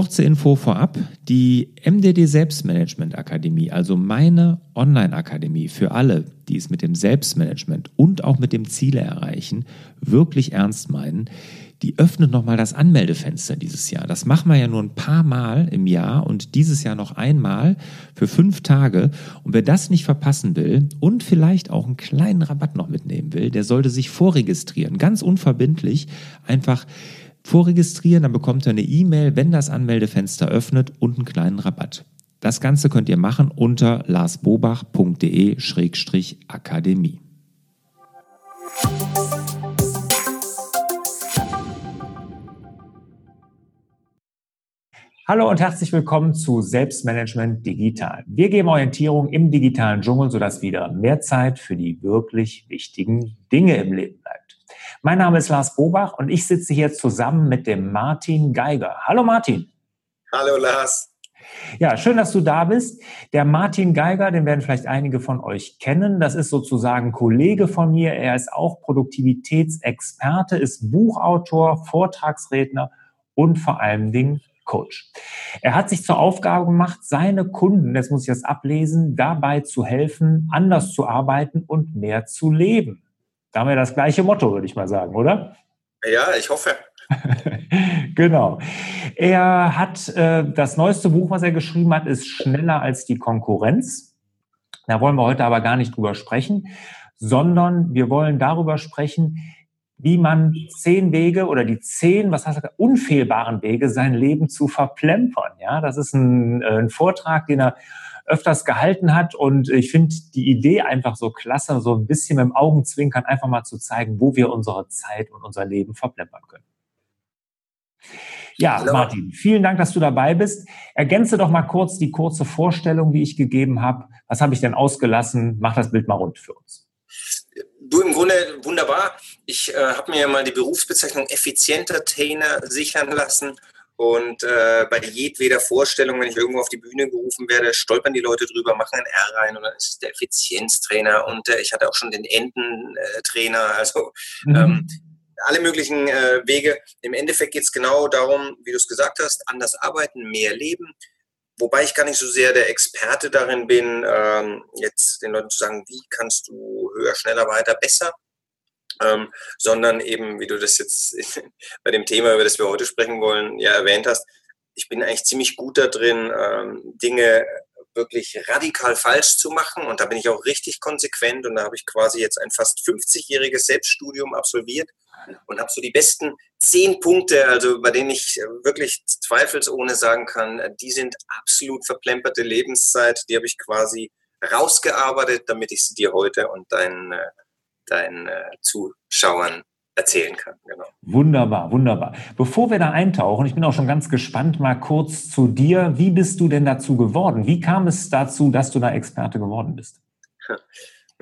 Kurze Info vorab. Die MDD Selbstmanagement Akademie, also meine Online-Akademie für alle, die es mit dem Selbstmanagement und auch mit dem Ziele erreichen, wirklich ernst meinen, die öffnet nochmal das Anmeldefenster dieses Jahr. Das machen wir ja nur ein paar Mal im Jahr und dieses Jahr noch einmal für fünf Tage. Und wer das nicht verpassen will und vielleicht auch einen kleinen Rabatt noch mitnehmen will, der sollte sich vorregistrieren. Ganz unverbindlich. Einfach vorregistrieren, dann bekommt ihr eine E-Mail, wenn das Anmeldefenster öffnet und einen kleinen Rabatt. Das Ganze könnt ihr machen unter larsbobach.de-akademie. Hallo und herzlich willkommen zu Selbstmanagement Digital. Wir geben Orientierung im digitalen Dschungel, sodass wieder mehr Zeit für die wirklich wichtigen Dinge im Leben bleibt. Mein Name ist Lars Bobach und ich sitze hier zusammen mit dem Martin Geiger. Hallo Martin. Hallo Lars. Ja, schön, dass du da bist. Der Martin Geiger, den werden vielleicht einige von euch kennen. Das ist sozusagen Kollege von mir. Er ist auch Produktivitätsexperte, ist Buchautor, Vortragsredner und vor allen Dingen Coach. Er hat sich zur Aufgabe gemacht, seine Kunden, jetzt muss ich das ablesen, dabei zu helfen, anders zu arbeiten und mehr zu leben. Da haben wir das gleiche Motto, würde ich mal sagen, oder? Ja, ich hoffe. genau. Er hat äh, das neueste Buch, was er geschrieben hat, ist Schneller als die Konkurrenz. Da wollen wir heute aber gar nicht drüber sprechen, sondern wir wollen darüber sprechen, wie man zehn Wege oder die zehn, was heißt das, unfehlbaren Wege, sein Leben zu verplempern. Ja, das ist ein, äh, ein Vortrag, den er öfters gehalten hat und ich finde die Idee einfach so klasse, so ein bisschen mit dem Augenzwinkern einfach mal zu zeigen, wo wir unsere Zeit und unser Leben verplempern können. Ja, Hallo. Martin, vielen Dank, dass du dabei bist. Ergänze doch mal kurz die kurze Vorstellung, die ich gegeben habe. Was habe ich denn ausgelassen? Mach das Bild mal rund für uns. Du im Grunde wunderbar. Ich äh, habe mir mal die Berufsbezeichnung effizienter Trainer sichern lassen. Und äh, bei jedweder Vorstellung, wenn ich irgendwo auf die Bühne gerufen werde, stolpern die Leute drüber, machen ein R rein und dann ist es der Effizienztrainer. Und äh, ich hatte auch schon den Ententrainer. Also mhm. ähm, alle möglichen äh, Wege. Im Endeffekt geht es genau darum, wie du es gesagt hast, anders arbeiten, mehr leben. Wobei ich gar nicht so sehr der Experte darin bin, ähm, jetzt den Leuten zu sagen, wie kannst du höher, schneller, weiter, besser, ähm, sondern eben, wie du das jetzt bei dem Thema, über das wir heute sprechen wollen, ja erwähnt hast, ich bin eigentlich ziemlich gut da drin, ähm, Dinge wirklich radikal falsch zu machen. Und da bin ich auch richtig konsequent. Und da habe ich quasi jetzt ein fast 50-jähriges Selbststudium absolviert und habe so die besten zehn Punkte, also bei denen ich wirklich zweifelsohne sagen kann, die sind absolut verplemperte Lebenszeit, die habe ich quasi rausgearbeitet, damit ich sie dir heute und deinen, äh, deinen äh, Zuschauern erzählen kann. Genau. Wunderbar, wunderbar. Bevor wir da eintauchen, ich bin auch schon ganz gespannt, mal kurz zu dir. Wie bist du denn dazu geworden? Wie kam es dazu, dass du da Experte geworden bist?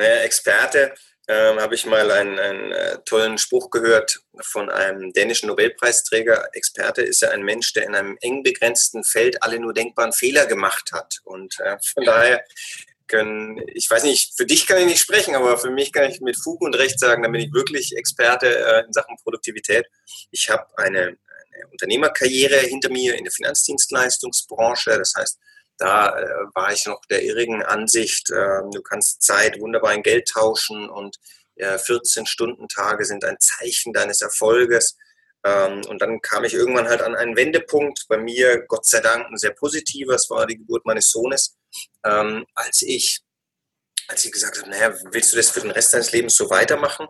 Naja, Experte ähm, habe ich mal einen, einen äh, tollen Spruch gehört von einem dänischen Nobelpreisträger. Experte ist ja ein Mensch, der in einem eng begrenzten Feld alle nur denkbaren Fehler gemacht hat. Und äh, von daher können, ich weiß nicht, für dich kann ich nicht sprechen, aber für mich kann ich mit Fug und Recht sagen, da bin ich wirklich Experte äh, in Sachen Produktivität. Ich habe eine, eine Unternehmerkarriere hinter mir in der Finanzdienstleistungsbranche. Das heißt, da äh, war ich noch der irrigen Ansicht, äh, du kannst Zeit wunderbar in Geld tauschen und äh, 14-Stunden-Tage sind ein Zeichen deines Erfolges. Ähm, und dann kam ich irgendwann halt an einen Wendepunkt, bei mir Gott sei Dank ein sehr positiver, es war die Geburt meines Sohnes, ähm, als ich als ich gesagt habe, naja, willst du das für den Rest deines Lebens so weitermachen?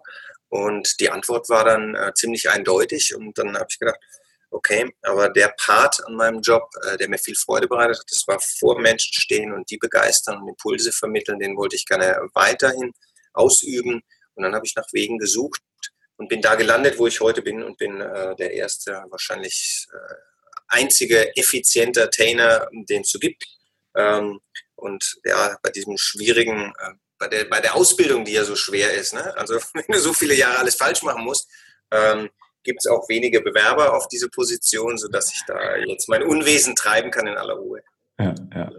Und die Antwort war dann äh, ziemlich eindeutig und dann habe ich gedacht, okay, aber der Part an meinem Job, äh, der mir viel Freude bereitet hat, das war vor Menschen stehen und die begeistern und Impulse vermitteln, den wollte ich gerne weiterhin ausüben. Und dann habe ich nach Wegen gesucht und bin da gelandet, wo ich heute bin und bin äh, der erste, wahrscheinlich äh, einzige effiziente Trainer, den es so gibt. Ähm, und ja, bei diesem schwierigen, äh, bei, der, bei der Ausbildung, die ja so schwer ist, ne? also wenn du so viele Jahre alles falsch machen musst, ähm, gibt es auch wenige Bewerber auf diese Position, sodass ich da jetzt mein Unwesen treiben kann in aller Ruhe. Ja, ja.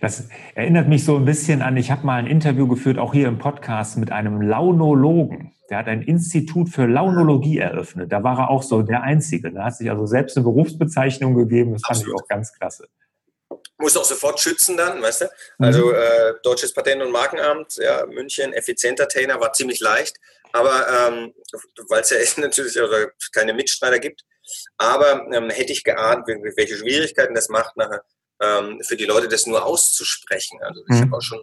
Das erinnert mich so ein bisschen an, ich habe mal ein Interview geführt, auch hier im Podcast, mit einem Launologen. der hat ein Institut für Launologie eröffnet. Da war er auch so der Einzige. Da hat sich also selbst eine Berufsbezeichnung gegeben. Das fand Absolut. ich auch ganz klasse. Muss auch sofort schützen dann, weißt du? Also mhm. äh, Deutsches Patent- und Markenamt, ja, München, effizienter Tainer, war ziemlich leicht. Aber ähm, weil es ja natürlich also keine Mitstreiter gibt. Aber ähm, hätte ich geahnt, welche Schwierigkeiten das macht, nachher ähm, für die Leute das nur auszusprechen. Also ich mhm. habe auch schon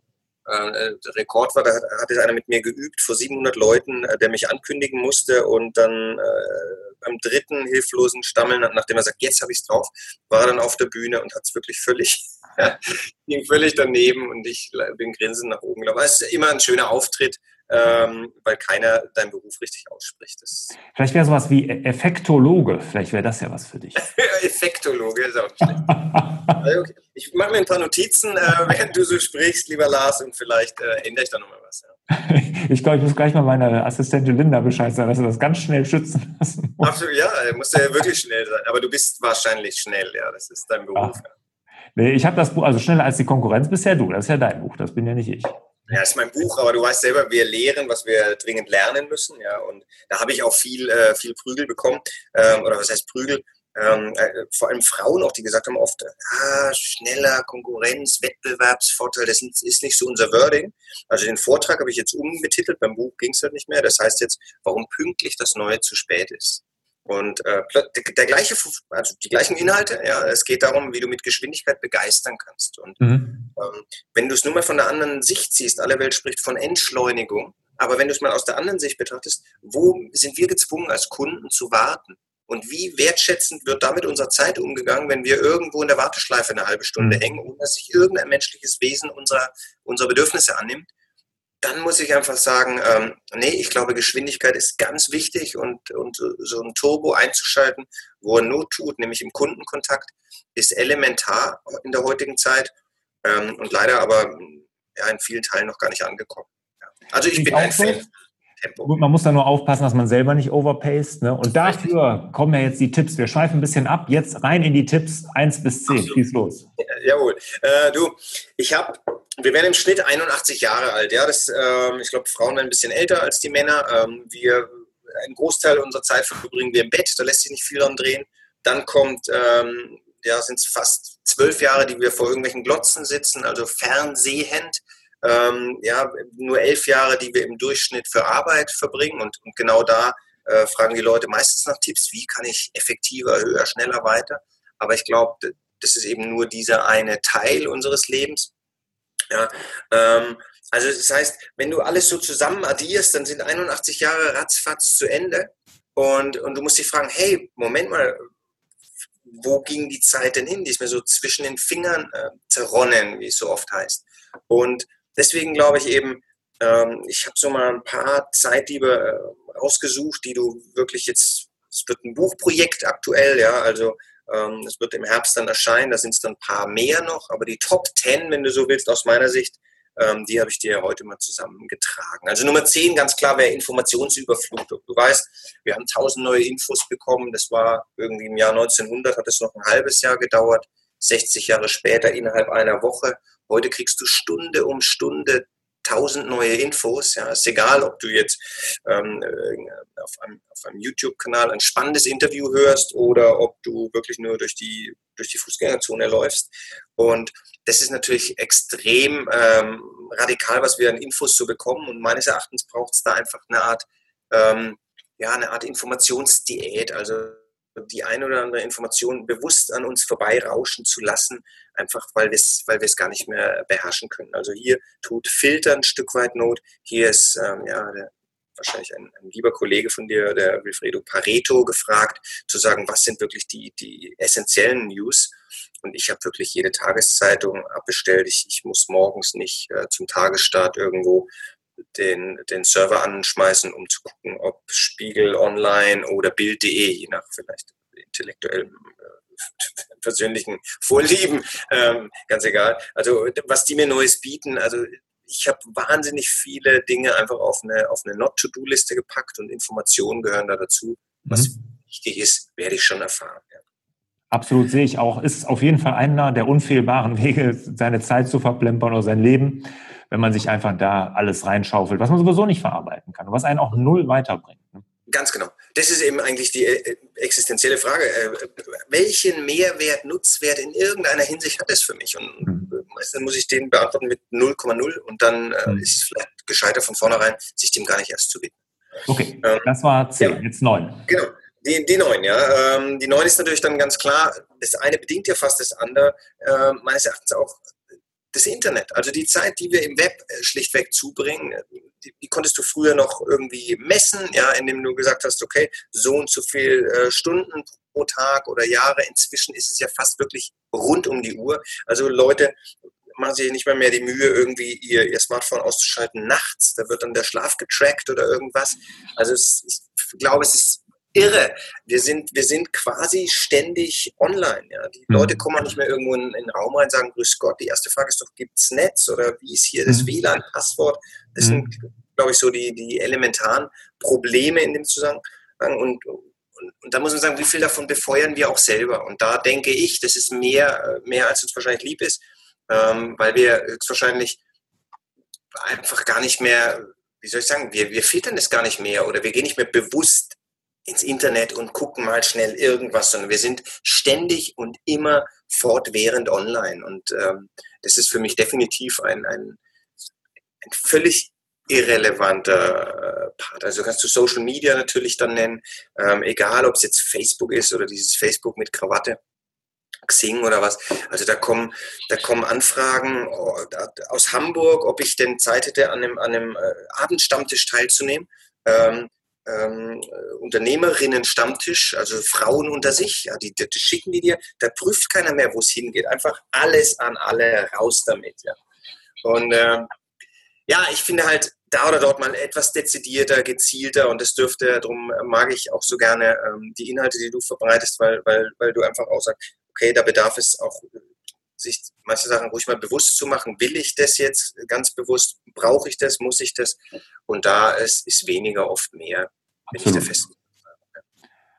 äh, Rekord war, da hat, hat einer mit mir geübt vor 700 Leuten, äh, der mich ankündigen musste und dann äh, beim dritten hilflosen Stammeln, nachdem er sagt, jetzt habe ich es drauf, war er dann auf der Bühne und hat es wirklich völlig, ging völlig daneben und ich bin grinsend nach oben. Aber es ist immer ein schöner Auftritt, ähm, weil keiner deinen Beruf richtig ausspricht. Das Vielleicht wäre sowas wie Effektologe. Vielleicht wäre das ja was für dich. Effektologe ist auch schlecht. also okay. Ich mache mir ein paar Notizen, äh, während du so sprichst, lieber Lars, und vielleicht äh, ändere ich da nochmal was. Ja. ich glaube, ich muss gleich mal meiner Assistentin Linda Bescheid sagen, dass er das ganz schnell schützen lassen muss. Absolut, ja, muss ja wirklich schnell sein. Aber du bist wahrscheinlich schnell, ja. Das ist dein Beruf. Ja. Nee, ich habe das Buch, also schneller als die Konkurrenz bisher du. Das ist ja dein Buch, das bin ja nicht ich. Ja, ist mein Buch, aber du weißt selber, wir lehren, was wir dringend lernen müssen. Ja, und da habe ich auch viel, äh, viel Prügel bekommen. Ähm, oder was heißt Prügel? Ähm, äh, vor allem Frauen auch, die gesagt haben oft, ah, schneller, Konkurrenz, Wettbewerbsvorteil, das ist nicht so unser Wording. Also den Vortrag habe ich jetzt umbetitelt, beim Buch ging es halt nicht mehr. Das heißt jetzt, warum pünktlich das Neue zu spät ist. Und äh, der, gleiche, also die gleichen Inhalte, ja, es geht darum, wie du mit Geschwindigkeit begeistern kannst. Und mhm. ähm, wenn du es nur mal von der anderen Sicht siehst, alle Welt spricht von Entschleunigung, aber wenn du es mal aus der anderen Sicht betrachtest, wo sind wir gezwungen, als Kunden zu warten? Und wie wertschätzend wird damit unsere Zeit umgegangen, wenn wir irgendwo in der Warteschleife eine halbe Stunde mhm. hängen, ohne dass sich irgendein menschliches Wesen unserer, unserer Bedürfnisse annimmt? Dann muss ich einfach sagen, ähm, nee, ich glaube, Geschwindigkeit ist ganz wichtig und, und so ein Turbo einzuschalten, wo er Not tut, nämlich im Kundenkontakt, ist elementar in der heutigen Zeit ähm, und leider aber ja, in vielen Teilen noch gar nicht angekommen. Ja. Also ich, ich bin ein Fan. Tempo. Gut, man muss da nur aufpassen, dass man selber nicht overpaced. Ne? Und dafür kommen ja jetzt die Tipps. Wir schweifen ein bisschen ab. Jetzt rein in die Tipps 1 bis 10. Schieß los. Ja, jawohl. Äh, du, ich habe wir werden im Schnitt 81 Jahre alt. Ja, das, ähm, ich glaube, Frauen werden ein bisschen älter als die Männer. Ähm, wir, einen Großteil unserer Zeit verbringen wir im Bett, da lässt sich nicht viel dran drehen. Dann kommt, ähm, ja, sind es fast zwölf Jahre, die wir vor irgendwelchen Glotzen sitzen, also fernsehend. Ähm, ja, nur elf Jahre, die wir im Durchschnitt für Arbeit verbringen. Und, und genau da äh, fragen die Leute meistens nach Tipps, wie kann ich effektiver, höher, schneller weiter. Aber ich glaube, das ist eben nur dieser eine Teil unseres Lebens. Ja, ähm, also das heißt, wenn du alles so zusammen addierst, dann sind 81 Jahre ratzfatz zu Ende und, und du musst dich fragen, hey, Moment mal, wo ging die Zeit denn hin? Die ist mir so zwischen den Fingern äh, zerronnen, wie es so oft heißt. Und deswegen glaube ich eben, ähm, ich habe so mal ein paar Zeitdiebe äh, ausgesucht, die du wirklich jetzt, es wird ein Buchprojekt aktuell, ja, also ähm, es wird im Herbst dann erscheinen, da sind es dann ein paar mehr noch, aber die Top 10, wenn du so willst, aus meiner Sicht, ähm, die habe ich dir heute mal zusammengetragen. Also Nummer 10, ganz klar, wäre Informationsüberflutung. Du weißt, wir haben tausend neue Infos bekommen. Das war irgendwie im Jahr 1900, hat es noch ein halbes Jahr gedauert. 60 Jahre später innerhalb einer Woche. Heute kriegst du Stunde um Stunde tausend neue Infos. Ja, ist egal, ob du jetzt ähm, äh, auf einem, einem YouTube-Kanal ein spannendes Interview hörst oder ob du wirklich nur durch die, durch die Fußgängerzone läufst. Und das ist natürlich extrem ähm, radikal, was wir an Infos so bekommen. Und meines Erachtens braucht es da einfach eine Art, ähm, ja, eine Art Informationsdiät. Also die ein oder andere Information bewusst an uns vorbeirauschen zu lassen, einfach weil wir es weil gar nicht mehr beherrschen können. Also hier tut Filter ein Stück weit Not. Hier ist ähm, ja, der, wahrscheinlich ein, ein, lieber Kollege von dir, der Wilfredo Pareto, gefragt, zu sagen, was sind wirklich die, die essentiellen News. Und ich habe wirklich jede Tageszeitung abbestellt. Ich, ich muss morgens nicht äh, zum Tagesstart irgendwo den, den Server anschmeißen, um zu gucken, ob Spiegel Online oder Bild.de, je nach vielleicht intellektuellem äh, persönlichen Vorlieben, ähm, ganz egal. Also was die mir Neues bieten, also ich habe wahnsinnig viele Dinge einfach auf eine, auf eine Not-to-Do-Liste gepackt und Informationen gehören da dazu. Was mhm. wichtig ist, werde ich schon erfahren. Ja. Absolut sehe ich auch. Ist auf jeden Fall einer der unfehlbaren Wege, seine Zeit zu verplempern oder sein Leben. Wenn man sich einfach da alles reinschaufelt, was man sowieso nicht verarbeiten kann und was einen auch null weiterbringt. Ne? Ganz genau. Das ist eben eigentlich die äh, existenzielle Frage. Äh, welchen Mehrwert, Nutzwert in irgendeiner Hinsicht hat es für mich? Und mhm. meistens muss ich den beantworten mit 0,0 und dann äh, mhm. ist es vielleicht gescheiter von vornherein, sich dem gar nicht erst zu widmen. Okay, ähm, das war 10, ja. jetzt 9. Genau. Die, die 9, ja. Ähm, die 9 ist natürlich dann ganz klar, das eine bedingt ja fast das andere, äh, meines Erachtens auch das Internet. Also die Zeit, die wir im Web äh, schlichtweg zubringen, die, die, konntest du früher noch irgendwie messen, ja, indem du gesagt hast, okay, so und so viel äh, Stunden pro Tag oder Jahre. Inzwischen ist es ja fast wirklich rund um die Uhr. Also Leute machen sich nicht mehr mehr die Mühe, irgendwie ihr, ihr Smartphone auszuschalten nachts. Da wird dann der Schlaf getrackt oder irgendwas. Also es, ich glaube, es ist irre. Wir sind, wir sind quasi ständig online. Ja. Die mhm. Leute kommen nicht mehr irgendwo in, in, den Raum rein und sagen, grüß Gott. Die erste Frage ist doch, gibt es Netz oder wie ist hier das mhm. WLAN-Passwort? Das mhm. sind, glaube ich, so die, die elementaren Probleme in dem Zusammenhang. Und, und, und da muss man sagen, wie viel davon befeuern wir auch selber? Und da denke ich, das ist mehr, mehr als uns wahrscheinlich lieb ist, ähm, weil wir höchstwahrscheinlich einfach gar nicht mehr, wie soll ich sagen, wir, wir filtern das gar nicht mehr oder wir gehen nicht mehr bewusst ins Internet und gucken mal schnell irgendwas, sondern wir sind ständig und immer fortwährend online. Und ähm, das ist für mich definitiv ein, ein, ein völlig irrelevanter äh, Part. Also kannst du Social Media natürlich dann nennen, ähm, egal ob es jetzt Facebook ist oder dieses Facebook mit Krawatte. Xing oder was. Also da kommen, da kommen Anfragen oh, aus Hamburg, ob ich denn Zeit hätte, an einem, an einem äh, Abendstammtisch teilzunehmen. Ähm, ähm, Unternehmerinnen-Stammtisch, also Frauen unter sich, ja, die, die, die, schicken die dir, da prüft keiner mehr, wo es hingeht. Einfach alles an alle raus damit. Ja. Und äh, ja, ich finde halt da oder dort mal etwas dezidierter, gezielter und das dürfte, darum mag ich auch so gerne ähm, die Inhalte, die du verbreitest, weil, weil, weil du einfach auch sagst, okay, da bedarf es auch sich manche Sachen ruhig mal bewusst zu machen. Will ich das jetzt ganz bewusst? Brauche ich das? Muss ich das? Und da ist, ist weniger oft mehr, bin ich der festen.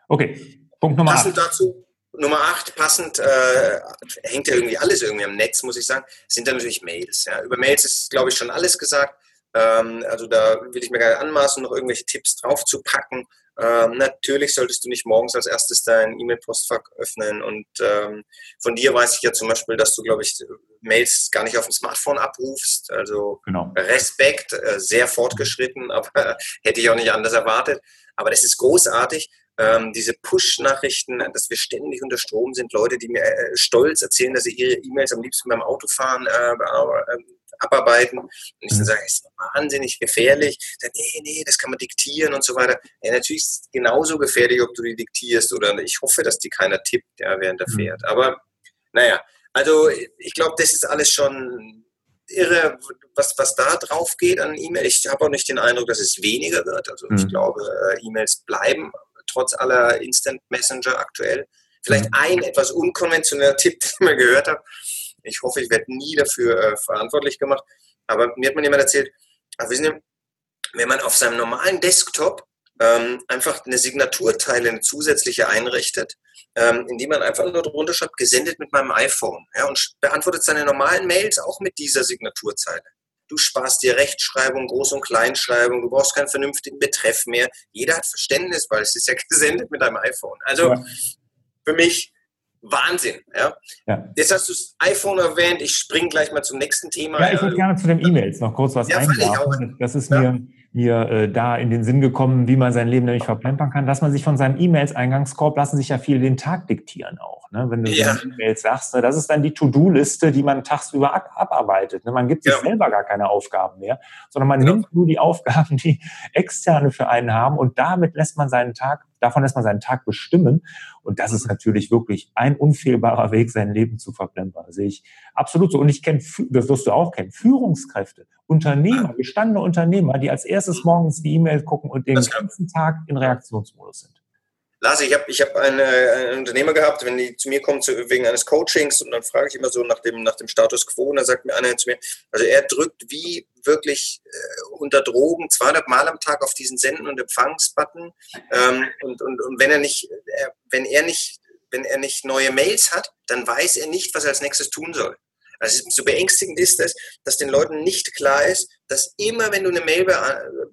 Okay, Punkt Nummer Passend 8. dazu, Nummer 8, passend, äh, hängt ja irgendwie alles irgendwie am Netz, muss ich sagen, sind dann natürlich Mails. Ja. Über Mails ist, glaube ich, schon alles gesagt. Ähm, also da will ich mir gar nicht anmaßen, noch irgendwelche Tipps drauf zu packen. Ähm, natürlich solltest du nicht morgens als erstes dein E-Mail-Postfach öffnen. Und ähm, von dir weiß ich ja zum Beispiel, dass du, glaube ich, Mails gar nicht auf dem Smartphone abrufst. Also genau. Respekt, äh, sehr fortgeschritten, aber hätte ich auch nicht anders erwartet. Aber das ist großartig. Ähm, diese Push-Nachrichten, dass wir ständig unter Strom sind, Leute, die mir äh, stolz erzählen, dass sie ihre E-Mails am liebsten beim Autofahren äh, abarbeiten. Und ich dann mhm. sage, ist wahnsinnig gefährlich. Sage, nee, nee, das kann man diktieren und so weiter. Ja, natürlich ist es genauso gefährlich, ob du die diktierst oder ich hoffe, dass die keiner tippt, ja, während er mhm. fährt. Aber naja, also ich glaube, das ist alles schon irre, was, was da drauf geht an E-Mail. Ich habe auch nicht den Eindruck, dass es weniger wird. Also ich mhm. glaube, äh, E-Mails bleiben trotz aller Instant Messenger aktuell. Vielleicht ein etwas unkonventioneller Tipp, den ich mal gehört habe, ich hoffe, ich werde nie dafür äh, verantwortlich gemacht. Aber mir hat man jemand erzählt, also wissen Sie, wenn man auf seinem normalen Desktop ähm, einfach eine Signaturteile, eine zusätzliche einrichtet, ähm, indem man einfach nur drunter schreibt, gesendet mit meinem iPhone ja, und beantwortet seine normalen Mails auch mit dieser Signaturzeile. Du sparst dir Rechtschreibung, Groß- und Kleinschreibung, du brauchst keinen vernünftigen Betreff mehr. Jeder hat Verständnis, weil es ist ja gesendet mit deinem iPhone. Also ja. für mich Wahnsinn. Ja? ja. Jetzt hast du das iPhone erwähnt. Ich springe gleich mal zum nächsten Thema. Ja, ich würde gerne zu den E-Mails noch kurz was ja, einwerfen. Das ist mir, mir äh, da in den Sinn gekommen, wie man sein Leben nämlich verplempern kann, dass man sich von seinem E-Mails-Eingangskorb lassen sich ja viele den Tag diktieren auch. Ne? Wenn du ja. E-Mails sagst, ne? das ist dann die To-Do-Liste, die man tagsüber abarbeitet. Ne? Man gibt sich selber gar keine Aufgaben mehr, sondern man genau. nimmt nur die Aufgaben, die Externe für einen haben und damit lässt man seinen Tag davon lässt man seinen Tag bestimmen. Und das ist natürlich wirklich ein unfehlbarer Weg, sein Leben zu verplempern. Das sehe ich absolut so. Und ich kenne, das wirst du auch kennen, Führungskräfte, Unternehmer, gestandene Unternehmer, die als erstes morgens die E-Mail gucken und den ganzen Tag in Reaktionsmodus sind. Lars, ich habe ich hab eine, einen Unternehmer gehabt, wenn die zu mir kommen zu, wegen eines Coachings und dann frage ich immer so nach dem, nach dem Status quo und dann sagt mir einer zu mir, also er drückt wie wirklich äh, unter Drogen 200 Mal am Tag auf diesen Senden- und Empfangsbutton ähm, und, und, und wenn er nicht, er, wenn er nicht, wenn er nicht neue Mails hat, dann weiß er nicht, was er als nächstes tun soll. Also so beängstigend ist es, dass den Leuten nicht klar ist, dass immer, wenn du eine Mail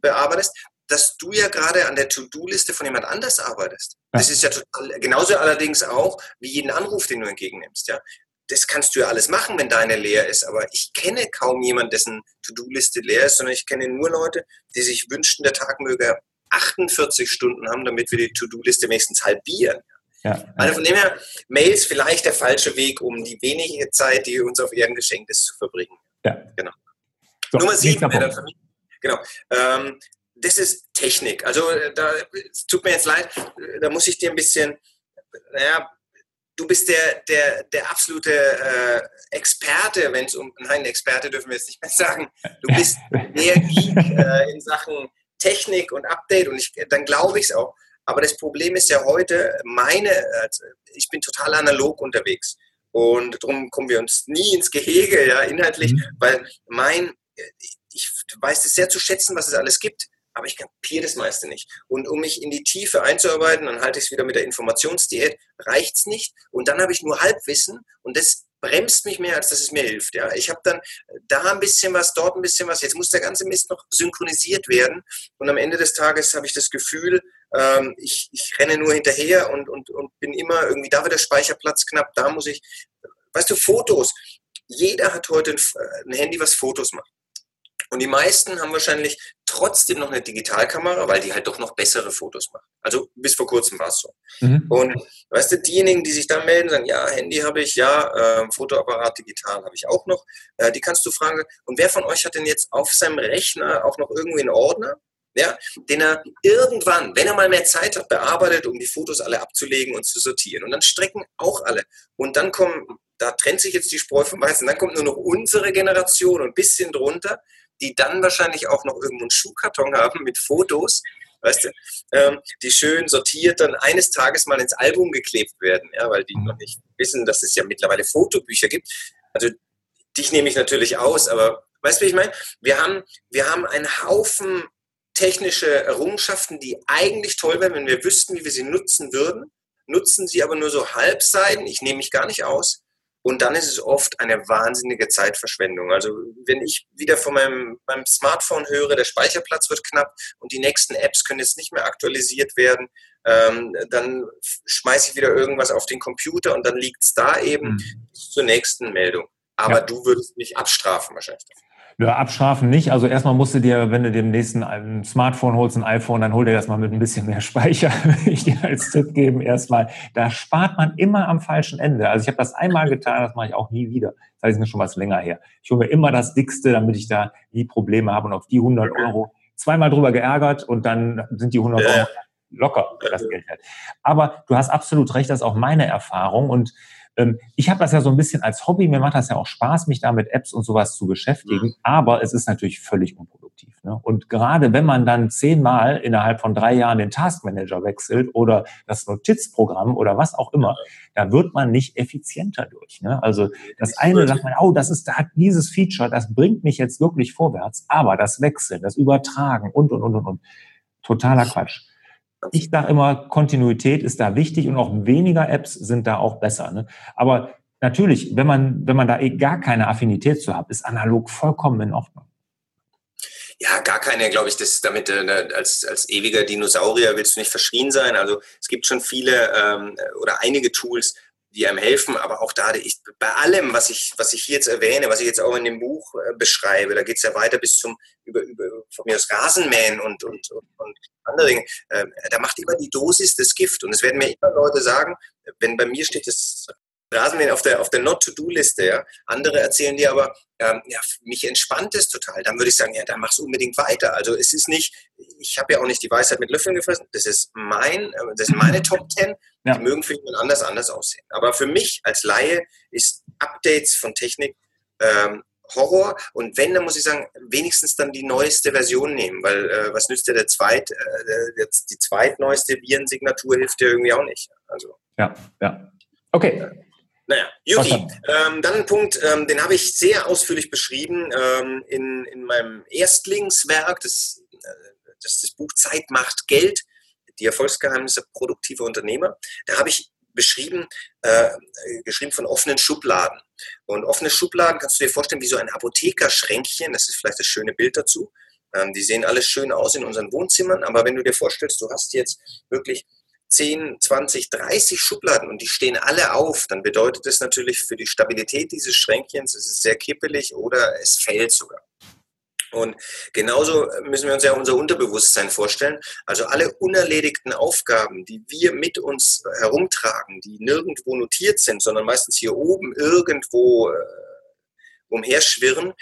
bearbeitest, dass du ja gerade an der To-Do-Liste von jemand anders arbeitest. Ja. Das ist ja total, genauso allerdings auch wie jeden Anruf, den du entgegennimmst. Ja? Das kannst du ja alles machen, wenn deine leer ist. Aber ich kenne kaum jemanden, dessen To-Do-Liste leer ist, sondern ich kenne nur Leute, die sich wünschten, der Tag möge 48 Stunden haben, damit wir die To-Do-Liste wenigstens halbieren. Ja, also von dem her, Mails vielleicht der falsche Weg, um die wenige Zeit, die uns auf Erden geschenkt ist, zu verbringen. Ja. Genau. So, Nummer sieben Genau. Ähm, das ist Technik. Also äh, da es tut mir jetzt leid, da muss ich dir ein bisschen, naja, du bist der, der, der absolute äh, Experte, wenn es um, nein, Experte dürfen wir jetzt nicht mehr sagen, du bist der Geek äh, in Sachen Technik und Update und ich, dann glaube ich es auch. Aber das Problem ist ja heute, meine, also ich bin total analog unterwegs und darum kommen wir uns nie ins Gehege, ja, inhaltlich, mhm. weil mein, ich weiß es sehr zu schätzen, was es alles gibt aber ich kapiere das meiste nicht. Und um mich in die Tiefe einzuarbeiten, dann halte ich es wieder mit der Informationsdiät, reicht es nicht. Und dann habe ich nur Halbwissen und das bremst mich mehr, als dass es mir hilft. Ja. Ich habe dann da ein bisschen was, dort ein bisschen was. Jetzt muss der ganze Mist noch synchronisiert werden. Und am Ende des Tages habe ich das Gefühl, ähm, ich, ich renne nur hinterher und, und, und bin immer irgendwie, da wird der Speicherplatz knapp, da muss ich, weißt du, Fotos. Jeder hat heute ein, ein Handy, was Fotos macht. Und die meisten haben wahrscheinlich trotzdem noch eine Digitalkamera, weil die halt doch noch bessere Fotos macht. Also bis vor kurzem war es so. Mhm. Und weißt du, diejenigen, die sich dann melden, sagen, ja, Handy habe ich, ja, äh, Fotoapparat digital habe ich auch noch, äh, die kannst du fragen, und wer von euch hat denn jetzt auf seinem Rechner auch noch irgendwie einen Ordner? Ja, den er irgendwann, wenn er mal mehr Zeit hat, bearbeitet, um die Fotos alle abzulegen und zu sortieren. Und dann strecken auch alle. Und dann kommen, da trennt sich jetzt die Spreu vom Weißen, dann kommt nur noch unsere Generation und ein bisschen drunter, die dann wahrscheinlich auch noch irgendwo einen Schuhkarton haben mit Fotos, weißt du, ähm, die schön sortiert dann eines Tages mal ins Album geklebt werden, ja, weil die noch nicht wissen, dass es ja mittlerweile Fotobücher gibt. Also dich nehme ich natürlich aus, aber weißt du, wie ich meine? Wir haben, wir haben einen Haufen technische Errungenschaften, die eigentlich toll wären, wenn wir wüssten, wie wir sie nutzen würden, nutzen sie aber nur so halbseiden. Ich nehme mich gar nicht aus. Und dann ist es oft eine wahnsinnige Zeitverschwendung. Also wenn ich wieder von meinem, meinem Smartphone höre, der Speicherplatz wird knapp und die nächsten Apps können jetzt nicht mehr aktualisiert werden, ähm, dann schmeiße ich wieder irgendwas auf den Computer und dann liegt es da eben mhm. zur nächsten Meldung. Aber ja. du würdest mich abstrafen wahrscheinlich. Ja, abstrafen nicht. Also erstmal musst du dir, wenn du dem nächsten ein Smartphone holst, ein iPhone, dann hol dir das mal mit ein bisschen mehr Speicher, will ich dir als Tipp geben. Erstmal, da spart man immer am falschen Ende. Also ich habe das einmal getan, das mache ich auch nie wieder. Das heißt, mir schon was länger her. Ich hole mir immer das Dickste, damit ich da nie Probleme habe und auf die 100 Euro zweimal drüber geärgert und dann sind die 100 Euro locker das Geld wert. Aber du hast absolut recht, das ist auch meine Erfahrung und ich habe das ja so ein bisschen als Hobby, mir macht das ja auch Spaß, mich da mit Apps und sowas zu beschäftigen, mhm. aber es ist natürlich völlig unproduktiv. Ne? Und gerade wenn man dann zehnmal innerhalb von drei Jahren den Taskmanager wechselt oder das Notizprogramm oder was auch immer, da wird man nicht effizienter durch. Ne? Also das eine sagt man, oh, das ist da dieses Feature, das bringt mich jetzt wirklich vorwärts, aber das Wechseln, das Übertragen und und und und und totaler Quatsch ich sage immer, Kontinuität ist da wichtig und auch weniger Apps sind da auch besser. Ne? Aber natürlich, wenn man, wenn man da eh gar keine Affinität zu hat, ist analog vollkommen in Ordnung. Ja, gar keine, glaube ich, das damit äh, als, als ewiger Dinosaurier willst du nicht verschrien sein. Also es gibt schon viele ähm, oder einige Tools, die einem helfen, aber auch da, ich, bei allem, was ich, was ich hier jetzt erwähne, was ich jetzt auch in dem Buch äh, beschreibe, da geht es ja weiter bis zum, über, über von mir aus Rasenmähen und, und, und, und andere Dinge, äh, da macht immer die Dosis das Gift. Und es werden mir immer Leute sagen, wenn bei mir steht das Rasenmähen auf der, auf der Not-to-Do-Liste, ja. Andere erzählen dir aber, ähm, ja, mich entspannt es total. Dann würde ich sagen, ja, dann mach's unbedingt weiter. Also es ist nicht, ich habe ja auch nicht die Weisheit mit Löffeln gefressen. Das ist mein, äh, das sind meine Top Ten. Ja. Die mögen für jemand anders anders aussehen. Aber für mich als Laie ist Updates von Technik ähm, Horror. Und wenn, dann muss ich sagen, wenigstens dann die neueste Version nehmen, weil äh, was nützt dir der zweit, äh, jetzt die zweitneueste Virensignatur hilft dir irgendwie auch nicht. Also. Ja, ja. Okay. Naja, Yuki, ähm, dann ein Punkt, ähm, den habe ich sehr ausführlich beschrieben ähm, in, in meinem Erstlingswerk, das, äh, das, das Buch Zeit macht Geld, die Erfolgsgeheimnisse produktiver Unternehmer. Da habe ich beschrieben, äh, geschrieben von offenen Schubladen. Und offene Schubladen kannst du dir vorstellen wie so ein Apothekerschränkchen, das ist vielleicht das schöne Bild dazu. Ähm, die sehen alles schön aus in unseren Wohnzimmern, aber wenn du dir vorstellst, du hast jetzt wirklich 10, 20, 30 Schubladen und die stehen alle auf, dann bedeutet das natürlich für die Stabilität dieses Schränkchens, es ist sehr kippelig oder es fällt sogar. Und genauso müssen wir uns ja unser Unterbewusstsein vorstellen. Also alle unerledigten Aufgaben, die wir mit uns herumtragen, die nirgendwo notiert sind, sondern meistens hier oben irgendwo äh, umherschwirren,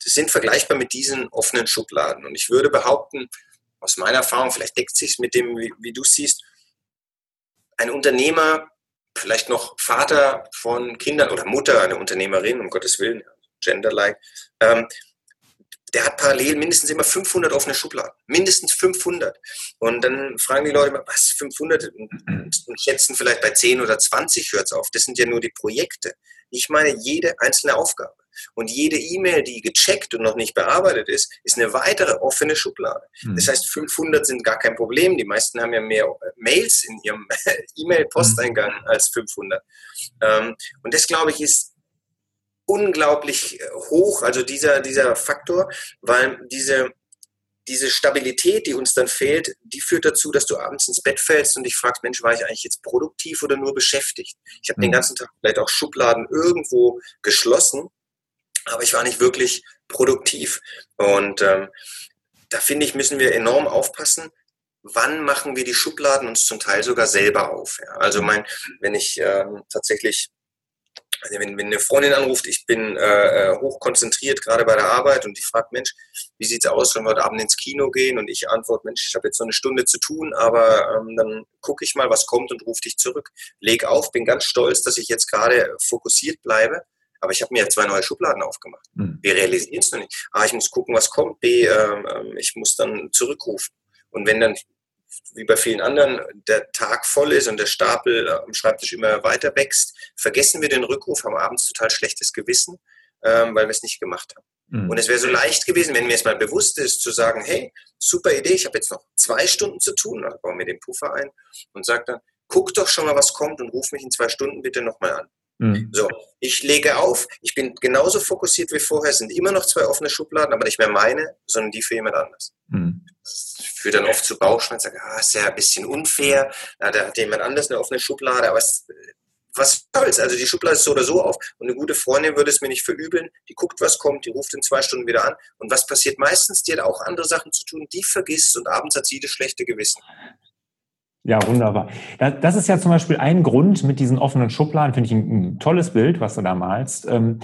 sind vergleichbar mit diesen offenen Schubladen. Und ich würde behaupten, aus meiner Erfahrung, vielleicht deckt sich mit dem, wie, wie du siehst, ein Unternehmer, vielleicht noch Vater von Kindern oder Mutter, eine Unternehmerin, um Gottes Willen, genderlike, ähm, der hat parallel mindestens immer 500 offene Schubladen. Mindestens 500. Und dann fragen die Leute immer, was, 500? Und schätzen vielleicht bei 10 oder 20 hört es auf. Das sind ja nur die Projekte. Ich meine jede einzelne Aufgabe. Und jede E-Mail, die gecheckt und noch nicht bearbeitet ist, ist eine weitere offene Schublade. Mhm. Das heißt, 500 sind gar kein Problem. Die meisten haben ja mehr äh, Mails in ihrem E-Mail-Posteingang mhm. als 500. Ähm, und das, glaube ich, ist unglaublich äh, hoch, also dieser, dieser Faktor, weil diese, diese Stabilität, die uns dann fehlt, die führt dazu, dass du abends ins Bett fällst und dich fragst, Mensch, war ich eigentlich jetzt produktiv oder nur beschäftigt? Ich habe mhm. den ganzen Tag vielleicht auch Schubladen irgendwo geschlossen, aber ich war nicht wirklich produktiv. Und ähm, da finde ich, müssen wir enorm aufpassen, wann machen wir die Schubladen uns zum Teil sogar selber auf. Ja? Also mein, wenn ich ähm, tatsächlich also wenn, wenn eine Freundin anruft, ich bin äh, äh hoch konzentriert gerade bei der Arbeit und die fragt, Mensch, wie sieht es aus, wenn wir heute Abend ins Kino gehen? Und ich antworte, Mensch, ich habe jetzt so eine Stunde zu tun, aber ähm, dann gucke ich mal, was kommt und rufe dich zurück. Leg auf, bin ganz stolz, dass ich jetzt gerade fokussiert bleibe. Aber ich habe mir zwei neue Schubladen aufgemacht. Mhm. Wir realisieren es noch nicht. A, ich muss gucken, was kommt. B, ähm, ich muss dann zurückrufen. Und wenn dann wie bei vielen anderen der Tag voll ist und der Stapel am Schreibtisch immer weiter wächst, vergessen wir den Rückruf, haben abends total schlechtes Gewissen, ähm, weil wir es nicht gemacht haben. Mhm. Und es wäre so leicht gewesen, wenn mir es mal bewusst ist, zu sagen, hey, super Idee, ich habe jetzt noch zwei Stunden zu tun, dann bauen wir den Puffer ein und sage dann, guck doch schon mal, was kommt und ruf mich in zwei Stunden bitte nochmal an. Mhm. So, ich lege auf, ich bin genauso fokussiert wie vorher, es sind immer noch zwei offene Schubladen, aber nicht mehr meine, sondern die für jemand anders. Mhm. Das führt dann oft zu Bauchschmerzen, sage, ah, ist ja ein bisschen unfair, da hat jemand anders eine offene Schublade, aber es, was soll's, also die Schublade ist so oder so auf. Und eine gute Freundin würde es mir nicht verübeln, die guckt, was kommt, die ruft in zwei Stunden wieder an. Und was passiert meistens, die hat auch andere Sachen zu tun, die vergisst und abends hat sie das schlechte Gewissen. Ja, wunderbar. Das ist ja zum Beispiel ein Grund mit diesen offenen Schubladen, finde ich ein, tolles Bild, was du da malst. Ähm,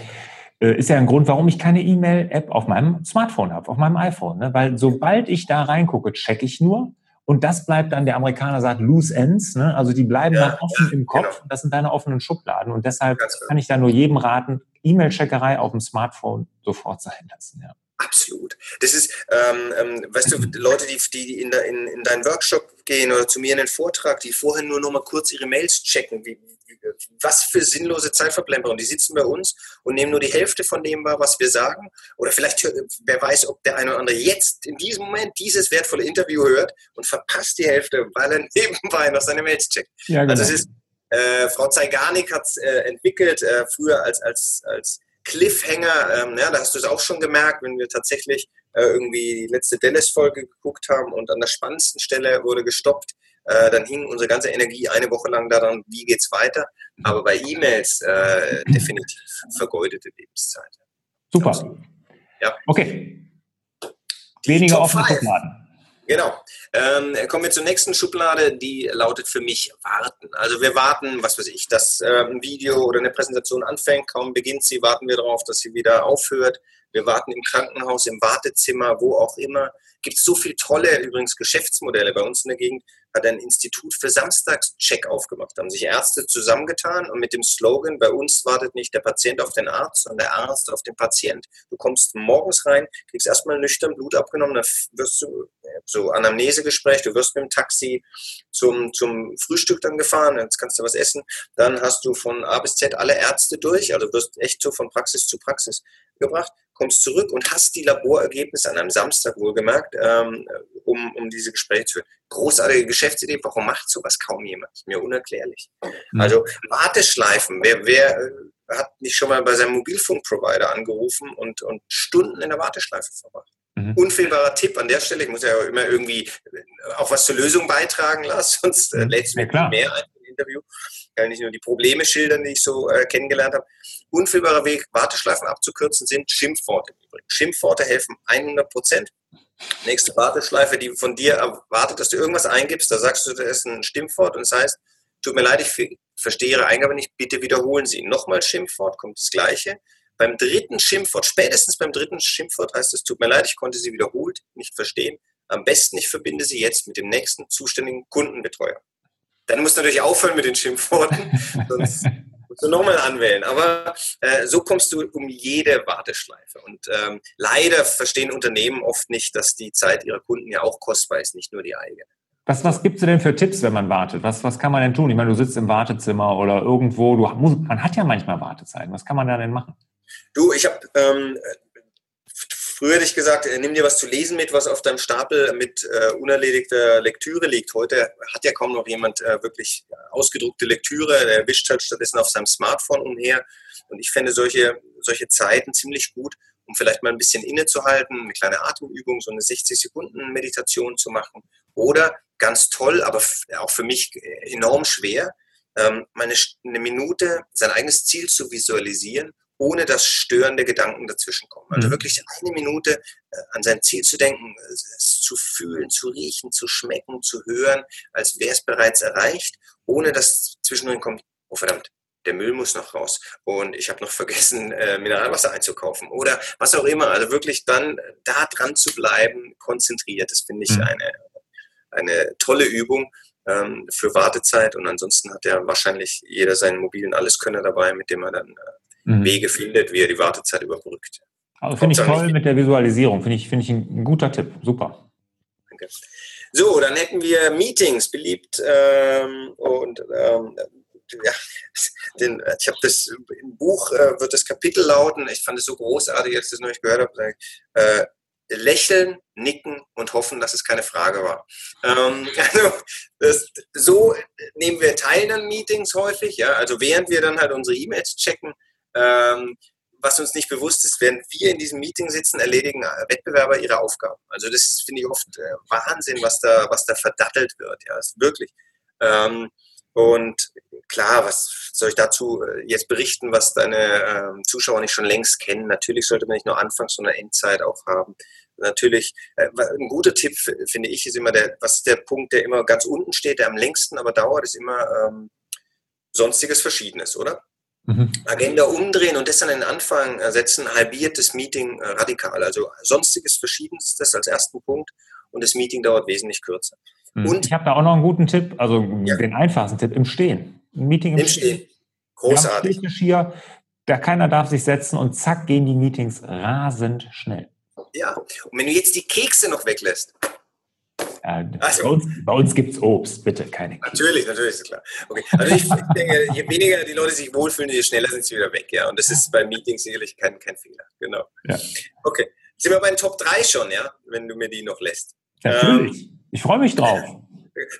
äh, ist ja ein Grund, warum ich keine E-Mail-App auf meinem Smartphone habe, auf meinem iPhone. Ne? Weil sobald ich da reingucke, checke ich nur. Und das bleibt dann, der Amerikaner sagt, loose ends. Ne? Also die bleiben ja, dann offen ja, im Kopf. Genau. Das sind deine offenen Schubladen. Und deshalb kann ich da nur jedem raten, E-Mail-Checkerei auf dem Smartphone sofort sein lassen. Ja. Absolut. Das ist, ähm, ähm, weißt du, Leute, die, die in, de, in, in deinen Workshop gehen oder zu mir in den Vortrag, die vorher nur noch mal kurz ihre Mails checken, wie, wie, was für sinnlose Zeitverplemperung. Die sitzen bei uns und nehmen nur die Hälfte von dem wahr, was wir sagen. Oder vielleicht, wer weiß, ob der eine oder andere jetzt in diesem Moment dieses wertvolle Interview hört und verpasst die Hälfte, weil er nebenbei noch seine Mails checkt. Ja, genau. Also es ist, äh, Frau Zeigarnik hat es äh, entwickelt, äh, früher als, als, als Cliffhanger, ähm, ja, da hast du es auch schon gemerkt, wenn wir tatsächlich äh, irgendwie die letzte Dallas-Folge geguckt haben und an der spannendsten Stelle wurde gestoppt, äh, dann hing unsere ganze Energie eine Woche lang daran, wie geht's weiter. Aber bei E-Mails äh, definitiv vergeudete Lebenszeit. Super. Ja. Okay. Weniger offene Schubladen. Genau. Ähm, kommen wir zur nächsten Schublade, die lautet für mich warten. Also wir warten, was weiß ich, dass äh, ein Video oder eine Präsentation anfängt, kaum beginnt sie, warten wir darauf, dass sie wieder aufhört. Wir warten im Krankenhaus, im Wartezimmer, wo auch immer. Gibt so viele tolle übrigens Geschäftsmodelle bei uns in der Gegend hat ein Institut für Samstagscheck aufgemacht. Da haben sich Ärzte zusammengetan und mit dem Slogan, bei uns wartet nicht der Patient auf den Arzt, sondern der Arzt auf den Patient. Du kommst morgens rein, kriegst erstmal nüchtern Blut abgenommen, dann wirst du so Anamnesegespräch, du wirst mit dem Taxi zum, zum Frühstück dann gefahren, jetzt kannst du was essen, dann hast du von A bis Z alle Ärzte durch, also wirst echt so von Praxis zu Praxis gebracht kommst zurück und hast die Laborergebnisse an einem Samstag wohlgemerkt, ähm, um, um diese Gespräche zu führen. Großartige Geschäftsidee, warum macht sowas kaum jemand? Mir unerklärlich. Mhm. Also Warteschleifen, wer, wer äh, hat nicht schon mal bei seinem Mobilfunkprovider angerufen und, und Stunden in der Warteschleife verbracht? Mhm. Unfehlbarer Tipp an der Stelle. Ich muss ja immer irgendwie auch was zur Lösung beitragen lassen, sonst äh, mhm. lädt es mir ja, mehr ein im Interview. Ich kann nicht nur die Probleme schildern, die ich so äh, kennengelernt habe. Unfehlbarer Weg, Warteschleifen abzukürzen, sind Schimpfworte. Schimpfworte helfen 100 Prozent. Nächste Warteschleife, die von dir erwartet, dass du irgendwas eingibst, da sagst du, das ist ein Stimmwort und das heißt, tut mir leid, ich verstehe Ihre Eingabe nicht, bitte wiederholen Sie. Nochmal Schimpfwort, kommt das Gleiche. Beim dritten Schimpfwort, spätestens beim dritten Schimpfwort heißt es, tut mir leid, ich konnte Sie wiederholt nicht verstehen. Am besten, ich verbinde Sie jetzt mit dem nächsten zuständigen Kundenbetreuer. Dann musst du natürlich aufhören mit den Schimpfworten, sonst musst du nochmal anwählen. Aber äh, so kommst du um jede Warteschleife. Und ähm, leider verstehen Unternehmen oft nicht, dass die Zeit ihrer Kunden ja auch kostbar ist, nicht nur die eigene. Was, was gibst du denn für Tipps, wenn man wartet? Was, was kann man denn tun? Ich meine, du sitzt im Wartezimmer oder irgendwo, du, man hat ja manchmal Wartezeiten. Was kann man da denn machen? Du, ich habe ähm, früher hätte ich gesagt, äh, nimm dir was zu lesen mit, was auf deinem Stapel mit äh, unerledigter Lektüre liegt. Heute hat ja kaum noch jemand äh, wirklich ausgedruckte Lektüre. Der wischt halt stattdessen auf seinem Smartphone umher. Und ich fände solche, solche Zeiten ziemlich gut, um vielleicht mal ein bisschen innezuhalten, eine kleine Atemübung, so eine 60-Sekunden-Meditation zu machen. Oder ganz toll, aber auch für mich enorm schwer, ähm, meine, eine Minute sein eigenes Ziel zu visualisieren ohne dass störende Gedanken dazwischen kommen. Also mhm. wirklich eine Minute äh, an sein Ziel zu denken, es zu fühlen, zu riechen, zu schmecken, zu hören, als wäre es bereits erreicht, ohne dass zwischendrin kommt, oh verdammt, der Müll muss noch raus und ich habe noch vergessen, äh, Mineralwasser einzukaufen oder was auch immer. Also wirklich dann da dran zu bleiben, konzentriert, das finde ich mhm. eine, eine tolle Übung ähm, für Wartezeit und ansonsten hat ja wahrscheinlich jeder seinen mobilen Alleskönner dabei, mit dem er dann äh, mhm. Wege findet, wie er die Wartezeit überbrückt. Also finde ich toll mit der Visualisierung, finde ich, finde ich ein guter Tipp, super. Danke. So, dann hätten wir Meetings beliebt ähm, und ähm, ja, den, ich habe das im Buch äh, wird das Kapitel lauten. Ich fand es so großartig, als ich das noch nicht gehört habe. Äh, lächeln, nicken und hoffen, dass es keine Frage war. Ähm, also das, so nehmen wir teil an Meetings häufig. Ja, also während wir dann halt unsere E-Mails checken, ähm, was uns nicht bewusst ist, während wir in diesem Meeting sitzen, erledigen Wettbewerber ihre Aufgaben. Also das finde ich oft äh, Wahnsinn, was da, was da verdattelt wird. Ja, ist wirklich. Ähm, und klar, was soll ich dazu äh, jetzt berichten, was deine ähm, Zuschauer nicht schon längst kennen? Natürlich sollte man nicht nur Anfangs- sondern Endzeit auch haben. Natürlich, äh, ein guter Tipp finde ich ist immer der, was ist der Punkt, der immer ganz unten steht, der am längsten aber dauert, ist immer ähm, sonstiges Verschiedenes, oder? Mhm. Agenda umdrehen und das an den Anfang setzen, halbiert das Meeting äh, radikal. Also sonstiges Verschiedenstes als ersten Punkt und das Meeting dauert wesentlich kürzer. Mhm. Und ich habe da auch noch einen guten Tipp, also ja. den einfachsten Tipp, im Stehen. Ein Meeting im, Im Stehen. Stehen. Großartig. Hier, da keiner darf sich setzen und zack gehen die Meetings rasend schnell. Ja, und wenn du jetzt die Kekse noch weglässt, äh, so. Bei uns, bei uns gibt es Obst, bitte, keine Kekse. Natürlich, natürlich, ist klar. Okay. Also ich denke, je weniger die Leute sich wohlfühlen, je schneller sind sie wieder weg. Ja? Und das ist bei Meetings sicherlich kein, kein Fehler. Genau. Ja. Okay. Sind wir bei den Top 3 schon, ja? Wenn du mir die noch lässt. Natürlich. Ähm, ich freue mich drauf.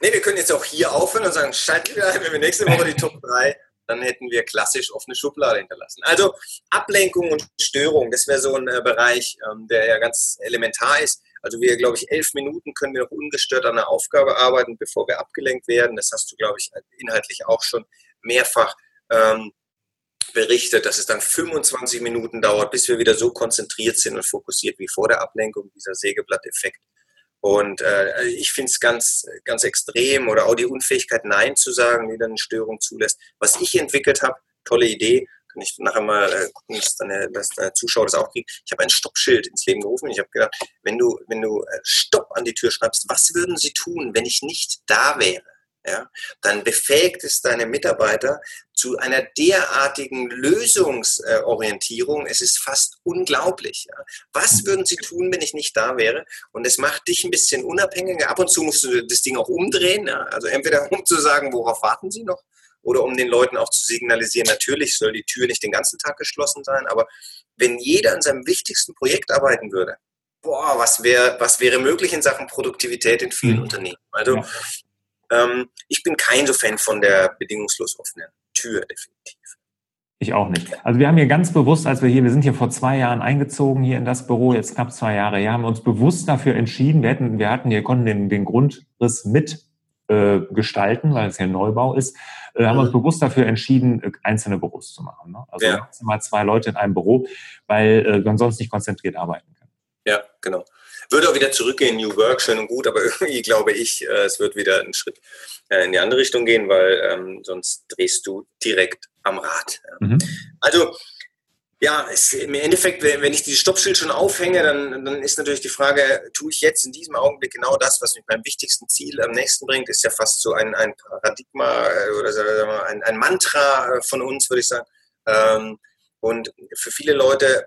Nee, wir können jetzt auch hier aufhören und sagen, schalten wir ein, wenn wir nächste Woche die Top 3 dann hätten wir klassisch offene Schublade hinterlassen. Also Ablenkung und Störung, das wäre so ein äh, Bereich, ähm, der ja ganz elementar ist. Also wir, glaube ich, elf Minuten können wir noch ungestört an einer Aufgabe arbeiten, bevor wir abgelenkt werden. Das hast du, glaube ich, inhaltlich auch schon mehrfach ähm, berichtet, dass es dann 25 Minuten dauert, bis wir wieder so konzentriert sind und fokussiert wie vor der Ablenkung, dieser Sägeblatteffekt. Und äh, ich finde es ganz, ganz extrem oder auch die Unfähigkeit, Nein zu sagen, die dann eine Störung zulässt. Was ich entwickelt habe, tolle Idee, kann ich nachher mal äh, gucken, dass deine, dass deine Zuschauer das auch kriegen. Ich habe ein Stoppschild ins Leben gerufen. Ich habe gedacht, wenn du, wenn du äh, Stopp an die Tür schreibst, was würden sie tun, wenn ich nicht da wäre? Ja, dann befähigt es deine Mitarbeiter zu einer derartigen Lösungsorientierung. Es ist fast unglaublich. Ja. Was würden sie tun, wenn ich nicht da wäre? Und es macht dich ein bisschen unabhängiger. Ab und zu musst du das Ding auch umdrehen. Ja. Also entweder um zu sagen, worauf warten sie noch? Oder um den Leuten auch zu signalisieren, natürlich soll die Tür nicht den ganzen Tag geschlossen sein, aber wenn jeder an seinem wichtigsten Projekt arbeiten würde, boah, was wäre was wäre möglich in Sachen Produktivität in vielen mhm. Unternehmen. Also ja. ähm, ich bin kein so Fan von der bedingungslos offenen Tür, definitiv. Ich auch nicht. Also wir haben hier ganz bewusst, als wir hier, wir sind hier vor zwei Jahren eingezogen hier in das Büro, jetzt knapp zwei Jahre, ja, haben wir uns bewusst dafür entschieden. Wir hatten, wir hatten hier konnten den, den Grundriss mit äh, gestalten, weil es ja ein Neubau ist, äh, haben wir uns mhm. bewusst dafür entschieden, äh, einzelne Büros zu machen. Ne? Also ja. maximal zwei Leute in einem Büro, weil äh, man sonst nicht konzentriert arbeiten kann. Ja, genau. Würde auch wieder zurückgehen, New Work, schön und gut, aber irgendwie glaube ich, es wird wieder einen Schritt in die andere Richtung gehen, weil ähm, sonst drehst du direkt am Rad. Mhm. Also ja, es, im Endeffekt, wenn ich dieses Stoppschild schon aufhänge, dann, dann ist natürlich die Frage, tue ich jetzt in diesem Augenblick genau das, was mich beim wichtigsten Ziel am nächsten bringt, ist ja fast so ein, ein Paradigma äh, oder ein, ein Mantra äh, von uns, würde ich sagen. Ähm, und für viele Leute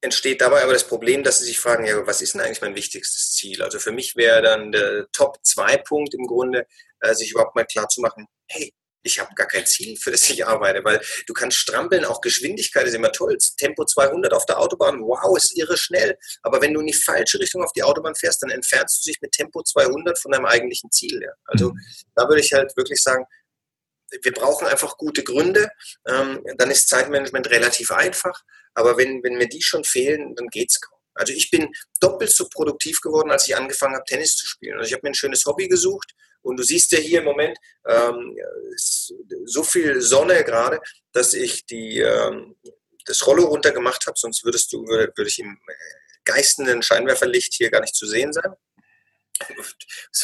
entsteht dabei aber das Problem, dass sie sich fragen, ja, was ist denn eigentlich mein wichtigstes Ziel? Also für mich wäre dann der Top-2-Punkt im Grunde, äh, sich überhaupt mal klar zu machen, hey, ich habe gar kein Ziel, für das ich arbeite, weil du kannst strampeln, auch Geschwindigkeit ist immer toll. Tempo 200 auf der Autobahn, wow, ist irre schnell. Aber wenn du in die falsche Richtung auf die Autobahn fährst, dann entfernst du dich mit Tempo 200 von deinem eigentlichen Ziel. Ja. Also mhm. da würde ich halt wirklich sagen, wir brauchen einfach gute Gründe. Ähm, dann ist Zeitmanagement relativ einfach. Aber wenn, wenn mir die schon fehlen, dann geht es kaum. Also ich bin doppelt so produktiv geworden, als ich angefangen habe, Tennis zu spielen. Also ich habe mir ein schönes Hobby gesucht und du siehst ja hier im Moment ähm, so viel Sonne gerade, dass ich die, ähm, das Rollo runtergemacht habe, sonst würdest du, würde, würde ich im geistenden Scheinwerferlicht hier gar nicht zu sehen sein.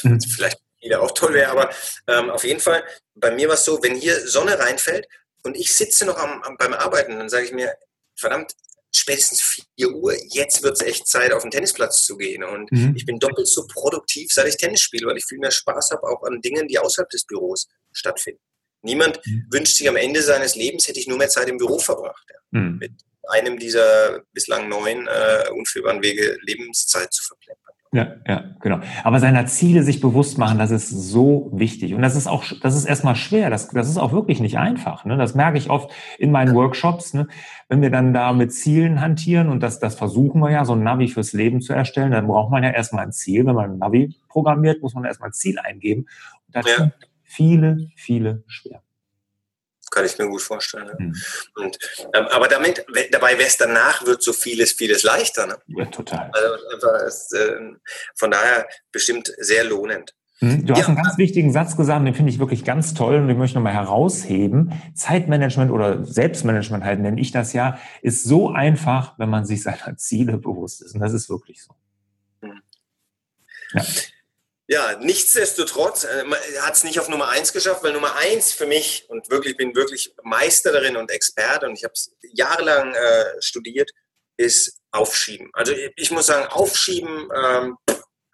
Mhm. vielleicht wieder auch toll wäre, aber ähm, auf jeden Fall, bei mir war es so, wenn hier Sonne reinfällt und ich sitze noch am, am beim Arbeiten, dann sage ich mir, verdammt, spätestens 4 Uhr, jetzt wird es echt Zeit, auf den Tennisplatz zu gehen. Und mhm. ich bin doppelt so produktiv, seit ich Tennis spiele, weil ich viel mehr Spaß habe, auch an Dingen, die außerhalb des Büros stattfinden. Niemand mhm. wünscht sich am Ende seines Lebens, hätte ich nur mehr Zeit im Büro verbracht. Ja. Mhm. Mit einem dieser bislang neuen, äh, unführbaren Wege Lebenszeit zu verplempern. Ja, ja, genau. Aber seiner Ziele sich bewusst machen, das ist so wichtig. Und das ist auch, das ist erstmal schwer. Das, das ist auch wirklich nicht einfach. Ne? Das merke ich oft in meinen Workshops. Ne? Wenn wir dann da mit Zielen hantieren und das, das versuchen wir ja, so ein Navi fürs Leben zu erstellen, dann braucht man ja erstmal ein Ziel. Wenn man ein Navi programmiert, muss man erstmal ein Ziel eingeben. Und das ja. viele, viele schwer kann ich mir gut vorstellen. Ja. Mhm. Und, ähm, aber damit, dabei wäre es danach, wird so vieles, vieles leichter. Ne? Ja, total. Also ist, äh, von daher bestimmt sehr lohnend. Mhm. Du hast ja. einen ganz wichtigen Satz gesagt, den finde ich wirklich ganz toll und den möchte ich nochmal herausheben. Zeitmanagement oder Selbstmanagement halt nenne ich das ja, ist so einfach, wenn man sich seiner Ziele bewusst ist. Und das ist wirklich so. Mhm. Ja. Ja, nichtsdestotrotz äh, hat es nicht auf Nummer eins geschafft, weil Nummer eins für mich und wirklich bin wirklich Meister darin und Experte und ich habe es jahrelang äh, studiert, ist Aufschieben. Also ich, ich muss sagen, Aufschieben, ähm,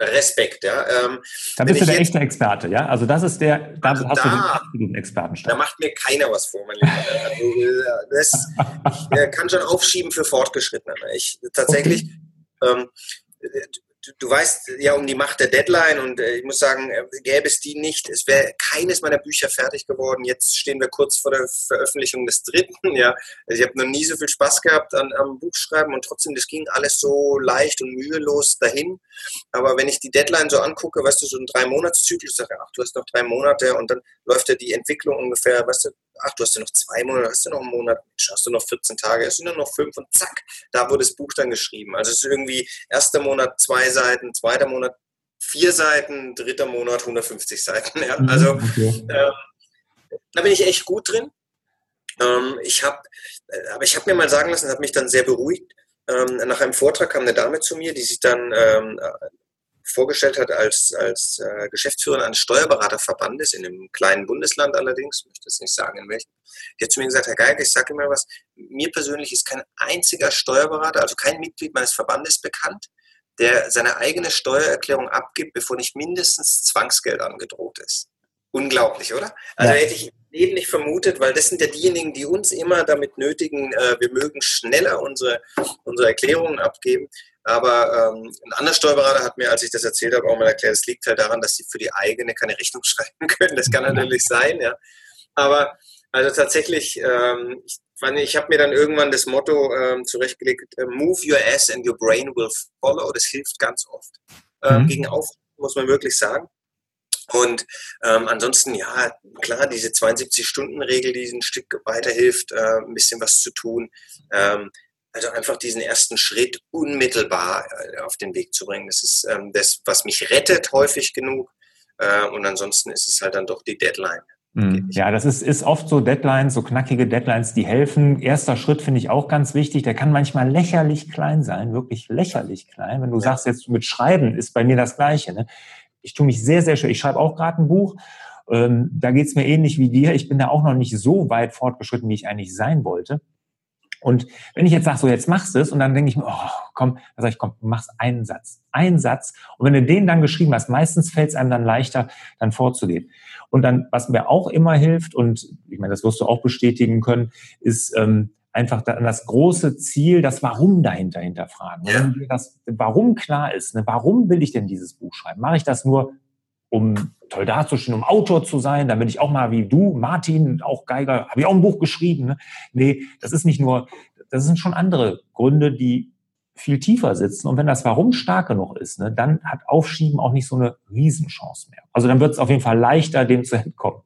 Respekt. Ja. Ähm, da bist du der echte Experte, ja? Also das ist der, da also hast da, du den absoluten Expertenstand. Da macht mir keiner was vor, mein Lieber. Also, das, ich äh, kann schon aufschieben für Fortgeschrittene. Ich tatsächlich, okay. ähm, du weißt ja um die Macht der Deadline und äh, ich muss sagen, äh, gäbe es die nicht, es wäre keines meiner Bücher fertig geworden. Jetzt stehen wir kurz vor der Veröffentlichung des dritten. Ja, also ich habe noch nie so viel Spaß gehabt an, am Buchschreiben und trotzdem, das ging alles so leicht und mühelos dahin. Aber wenn ich die Deadline so angucke, weißt du, so ein Drei-Monats-Zyklus, sage ach, du hast noch drei Monate und dann läuft ja die Entwicklung ungefähr, weißt du, ach, du hast ja noch zwei Monate, hast du noch einen Monat, hast du noch 14 Tage, es sind nur noch fünf und zack, da wurde das Buch dann geschrieben. Also es ist irgendwie erster Monat zwei Seiten, zweiter Monat vier Seiten, dritter Monat 150 Seiten. Ja. Mhm, also okay. ähm, da bin ich echt gut drin. Ähm, ich habe, äh, aber ich habe mir mal sagen lassen, hat mich dann sehr beruhigt. Ähm, nach einem Vortrag kam eine Dame zu mir, die sich dann ähm, vorgestellt hat als, als äh, Geschäftsführerin eines Steuerberaterverbandes in einem kleinen Bundesland allerdings, ich möchte jetzt nicht sagen in welchem. Die hat zu mir gesagt, Herr Geiger, ich sage immer was, mir persönlich ist kein einziger Steuerberater, also kein Mitglied meines Verbandes bekannt, der seine eigene Steuererklärung abgibt, bevor nicht mindestens Zwangsgeld angedroht ist. Unglaublich, oder? Also ja. hätte ich Leben nicht vermutet, weil das sind ja diejenigen, die uns immer damit nötigen, äh, wir mögen schneller unsere, unsere Erklärungen abgeben. Aber ähm, ein anderer Steuerberater hat mir, als ich das erzählt habe, auch mal erklärt, es liegt halt daran, dass sie für die eigene keine Rechnung schreiben können. Das kann natürlich sein, ja. Aber also tatsächlich, ähm, ich, ich habe mir dann irgendwann das Motto ähm, zurechtgelegt, äh, move your ass and your brain will follow. Das hilft ganz oft ähm, mhm. gegen Auf, muss man wirklich sagen. Und ähm, ansonsten, ja, klar, diese 72-Stunden-Regel, die ein Stück weiterhilft, äh, ein bisschen was zu tun. Ähm, also einfach diesen ersten Schritt unmittelbar äh, auf den Weg zu bringen. Das ist ähm, das, was mich rettet, häufig genug. Äh, und ansonsten ist es halt dann doch die Deadline. Mhm. Ja, das ist, ist oft so Deadlines, so knackige Deadlines, die helfen. Erster Schritt finde ich auch ganz wichtig. Der kann manchmal lächerlich klein sein, wirklich lächerlich klein. Wenn du ja. sagst, jetzt mit Schreiben ist bei mir das Gleiche. Ne? Ich tue mich sehr, sehr schwer. Ich schreibe auch gerade ein Buch. Ähm, da geht es mir ähnlich wie dir. Ich bin da auch noch nicht so weit fortgeschritten, wie ich eigentlich sein wollte. Und wenn ich jetzt sage, so jetzt machst du es, und dann denke ich mir, oh, komm, dann sage ich, komm, machst einen Satz, einen Satz. Und wenn du den dann geschrieben hast, meistens fällt es einem dann leichter, dann vorzugehen. Und dann, was mir auch immer hilft, und ich meine, das wirst du auch bestätigen können, ist ähm, einfach das große Ziel, das Warum dahinter hinterfragen. Ja. Wenn dir das Warum klar ist, ne, warum will ich denn dieses Buch schreiben? Mache ich das nur, um toll dazustehen, um Autor zu sein, damit ich auch mal wie du, Martin, auch Geiger, habe ich auch ein Buch geschrieben. Ne? Nee, das ist nicht nur, das sind schon andere Gründe, die viel tiefer sitzen. Und wenn das Warum stark genug ist, ne, dann hat Aufschieben auch nicht so eine Riesenchance mehr. Also dann wird es auf jeden Fall leichter, dem zu entkommen.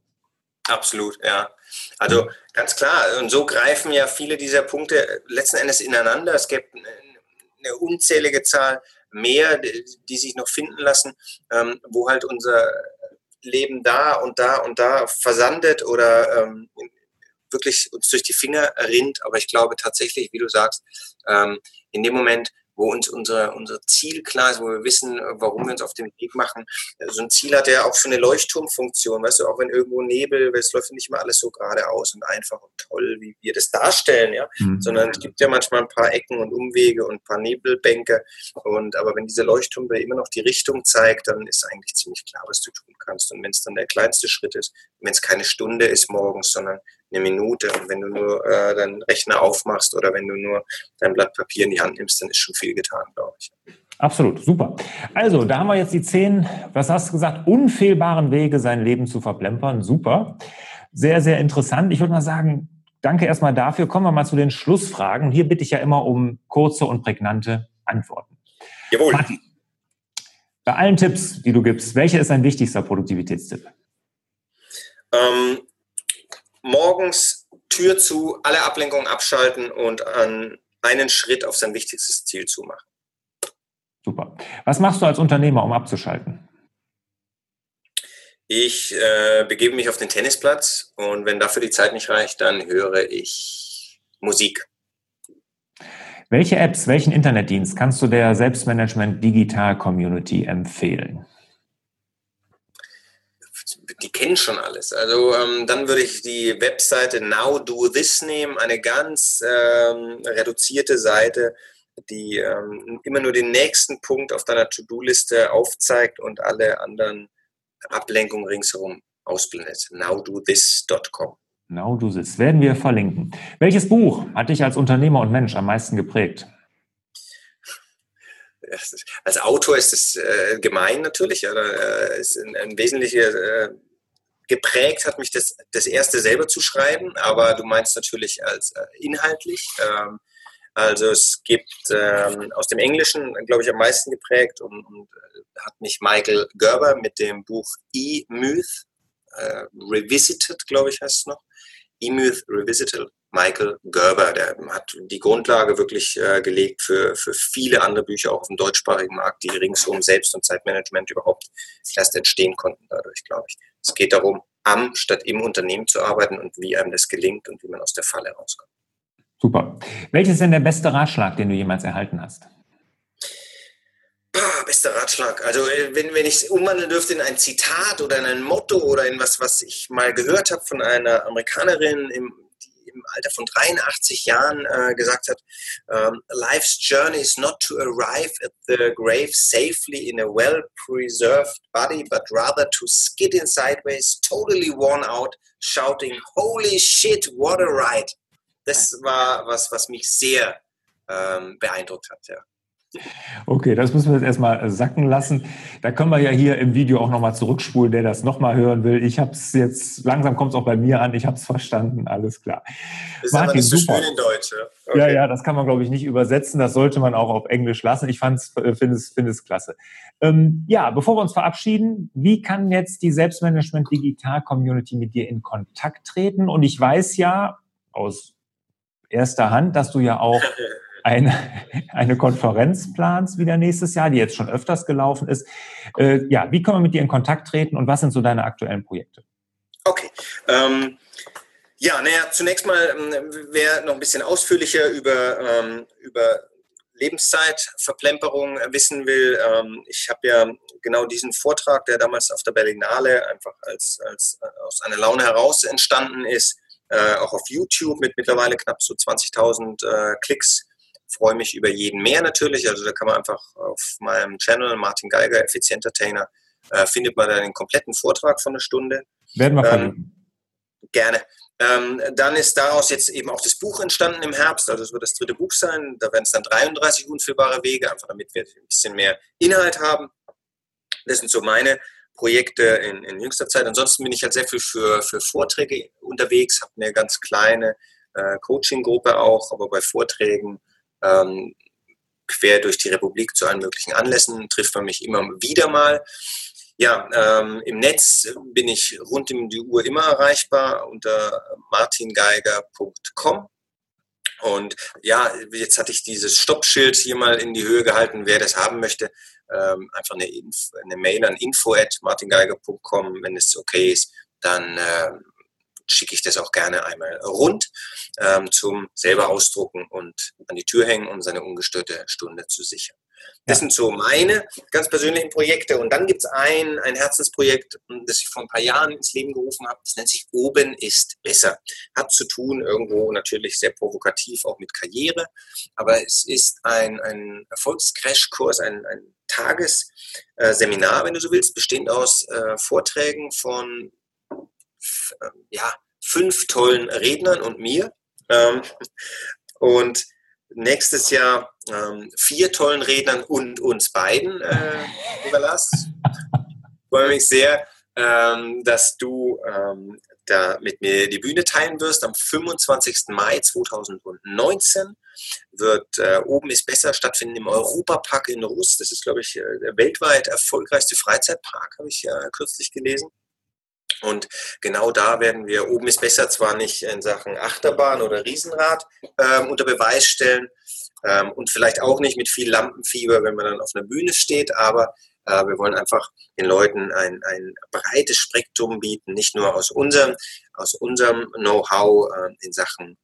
Absolut, ja. Also ganz klar. Und so greifen ja viele dieser Punkte letzten Endes ineinander. Es gibt eine unzählige Zahl mehr, die sich noch finden lassen, ähm, wo halt unser Leben da und da und da versandet oder ähm, wirklich uns durch die Finger rinnt. Aber ich glaube tatsächlich, wie du sagst, ähm, in dem Moment, wo uns unser, unser Ziel klar ist, wo wir wissen, warum wir uns auf den Weg machen. So ein Ziel hat ja auch so eine Leuchtturmfunktion, weißt du, auch wenn irgendwo Nebel, es läuft nicht immer alles so geradeaus und einfach und toll, wie wir das darstellen, ja, mhm. sondern es gibt ja manchmal ein paar Ecken und Umwege und ein paar Nebelbänke und aber wenn dieser Leuchtturm immer noch die Richtung zeigt, dann ist eigentlich ziemlich klar, was du tun kannst und wenn es dann der kleinste Schritt ist, wenn es keine Stunde ist morgens, sondern eine Minute. Und wenn du nur äh, deinen Rechner aufmachst oder wenn du nur dein Blatt Papier in die Hand nimmst, dann ist schon viel getan, glaube ich. Absolut, super. Also, da haben wir jetzt die zehn, was hast du gesagt, unfehlbaren Wege, sein Leben zu verplempern. Super. Sehr, sehr interessant. Ich würde mal sagen, danke erstmal dafür. Kommen wir mal zu den Schlussfragen. Hier bitte ich ja immer um kurze und prägnante Antworten. Jawohl. Martin, bei allen Tipps, die du gibst, welcher ist dein wichtigster Produktivitätstipp? Ähm, morgens Tür zu, alle Ablenkungen abschalten und an einen Schritt auf sein wichtigstes Ziel zu machen. Super. Was machst du als Unternehmer, um abzuschalten? Ich äh, begebe mich auf den Tennisplatz und wenn dafür die Zeit nicht reicht, dann höre ich Musik. Welche Apps, welchen Internetdienst kannst du der Selbstmanagement Digital Community empfehlen? Die kennen schon alles. Also ähm, dann würde ich die Webseite Now Do This nehmen, eine ganz ähm, reduzierte Seite, die ähm, immer nur den nächsten Punkt auf deiner To-Do-Liste aufzeigt und alle anderen Ablenkungen ringsherum ausblendet. NowDoThis.com. Now Do This werden wir verlinken. Welches Buch hat dich als Unternehmer und Mensch am meisten geprägt? Als Autor ist es äh, gemein natürlich, oder äh, ist ein, ein wesentlicher äh, geprägt hat mich das, das erste selber zu schreiben, aber du meinst natürlich als äh, inhaltlich. Ähm, also es gibt ähm, aus dem Englischen, glaube ich, am meisten geprägt und, und äh, hat mich Michael Gerber mit dem Buch E-Myth äh, Revisited, glaube ich, heißt es noch. E-Myth Revisited Michael Gerber, der hat die Grundlage wirklich äh, gelegt für, für viele andere Bücher auch auf dem deutschsprachigen Markt, die ringsum Selbst- und Zeitmanagement überhaupt erst entstehen konnten dadurch, glaube ich. Es geht darum, am statt im Unternehmen zu arbeiten und wie einem das gelingt und wie man aus der Falle rauskommt. Super. Welches ist denn der beste Ratschlag, den du jemals erhalten hast? Ah, bester Ratschlag. Also äh, wenn, wenn ich es umwandeln dürfte in ein Zitat oder in ein Motto oder in was, was ich mal gehört habe von einer Amerikanerin im im Alter von 83 Jahren äh, gesagt hat, um, ähm, Life's journey is not to arrive at the grave safely in a well-preserved body, but rather to skid in sideways, totally worn out, shouting, holy shit, what a ride. Das war was, was mich sehr ähm, beeindruckt hat, ja. Okay, das müssen wir jetzt erstmal sacken lassen. Da können wir ja hier im Video auch nochmal zurückspulen, der das nochmal hören will. Ich habe es jetzt, langsam kommt es auch bei mir an, ich habe es verstanden, alles klar. Ist Martin, aber nicht so super. schön in Deutsch. Okay. Ja, ja, das kann man, glaube ich, nicht übersetzen. Das sollte man auch auf Englisch lassen. Ich äh, finde es, find es klasse. Ähm, ja, bevor wir uns verabschieden, wie kann jetzt die Selbstmanagement Digital Community mit dir in Kontakt treten? Und ich weiß ja aus erster Hand, dass du ja auch eine, eine Konferenz planst wieder nächstes Jahr, die jetzt schon öfters gelaufen ist. Äh, ja, wie können wir mit dir in Kontakt treten und was sind so deine aktuellen Projekte? Okay. Ähm, ja, naja, zunächst mal, ähm, wer noch ein bisschen ausführlicher über, ähm, über Lebenszeitverplemperung wissen will, ähm, ich habe ja genau diesen Vortrag, der damals auf der Berlinale einfach als, als äh, aus einer Laune heraus entstanden ist, äh, auch auf YouTube mit mittlerweile knapp so 20.000 äh, Klicks freue mich über jeden mehr natürlich. Also da kann man einfach auf meinem Channel Martin Geiger, Effizientertainer, äh, findet man da den kompletten Vortrag von einer Stunde. Werden wir ähm, Gerne. Ähm, dann ist daraus jetzt eben auch das Buch entstanden im Herbst, also es wird das dritte Buch sein. Da werden es dann 33 unfüllbare Wege, einfach damit wir ein bisschen mehr Inhalt haben. Das sind so meine Projekte in, in jüngster Zeit. Ansonsten bin ich halt sehr viel für, für Vorträge unterwegs, habe eine ganz kleine äh, Coaching-Gruppe auch, aber bei Vorträgen ähm, quer durch die Republik zu allen möglichen Anlässen, trifft man mich immer wieder mal. Ja, ähm, im Netz bin ich rund um die Uhr immer erreichbar unter martingeiger.com. Und ja, jetzt hatte ich dieses Stoppschild hier mal in die Höhe gehalten. Wer das haben möchte, ähm, einfach eine, Info, eine, Mail an info.martingeiger.com. Wenn es okay ist, dann äh, schicke ich das auch gerne einmal rund ähm, zum selber ausdrucken und an die Tür hängen, um seine ungestörte Stunde zu sichern. Das sind so meine ganz persönlichen Projekte. Und dann gibt es ein, ein Herzensprojekt, das ich vor ein paar Jahren ins Leben gerufen habe. Das nennt sich Oben ist besser. Hat zu tun irgendwo natürlich sehr provokativ auch mit Karriere. Aber es ist ein, ein Erfolgscrashkurs, ein, ein Tagesseminar, wenn du so willst, bestehend aus äh, Vorträgen von ja, fünf tollen Rednern und mir. Ähm, und nächstes Jahr ähm, vier tollen Rednern und uns beiden, äh, lieber Lars. Ich freue mich sehr, ähm, dass du ähm, da mit mir die Bühne teilen wirst. Am 25. Mai 2019 wird äh, Oben ist besser stattfinden im Europapark in Russ. Das ist, glaube ich, äh, der weltweit erfolgreichste Freizeitpark, habe ich ja kürzlich gelesen. Und genau da werden wir, oben ist besser zwar nicht in Sachen Achterbahn oder Riesenrad ähm, unter Beweis stellen ähm, und vielleicht auch nicht mit viel Lampenfieber, wenn man dann auf einer Bühne steht, aber äh, wir wollen einfach den Leuten ein, ein breites Spektrum bieten, nicht nur aus unserem, aus unserem Know-how äh, in Sachen,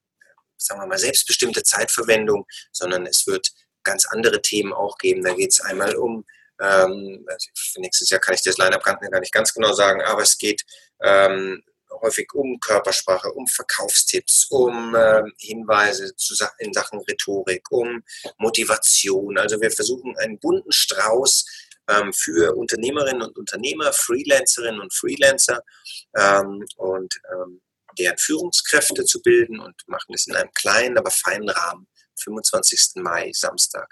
sagen wir mal, selbstbestimmte Zeitverwendung, sondern es wird ganz andere Themen auch geben. Da geht es einmal um ähm, also für nächstes Jahr kann ich das Line-Up gar nicht ganz genau sagen, aber es geht ähm, häufig um Körpersprache, um Verkaufstipps, um ähm, Hinweise zu, in Sachen Rhetorik, um Motivation. Also wir versuchen einen bunten Strauß ähm, für Unternehmerinnen und Unternehmer, Freelancerinnen und Freelancer ähm, und ähm, deren Führungskräfte zu bilden und machen es in einem kleinen, aber feinen Rahmen. 25. Mai, Samstag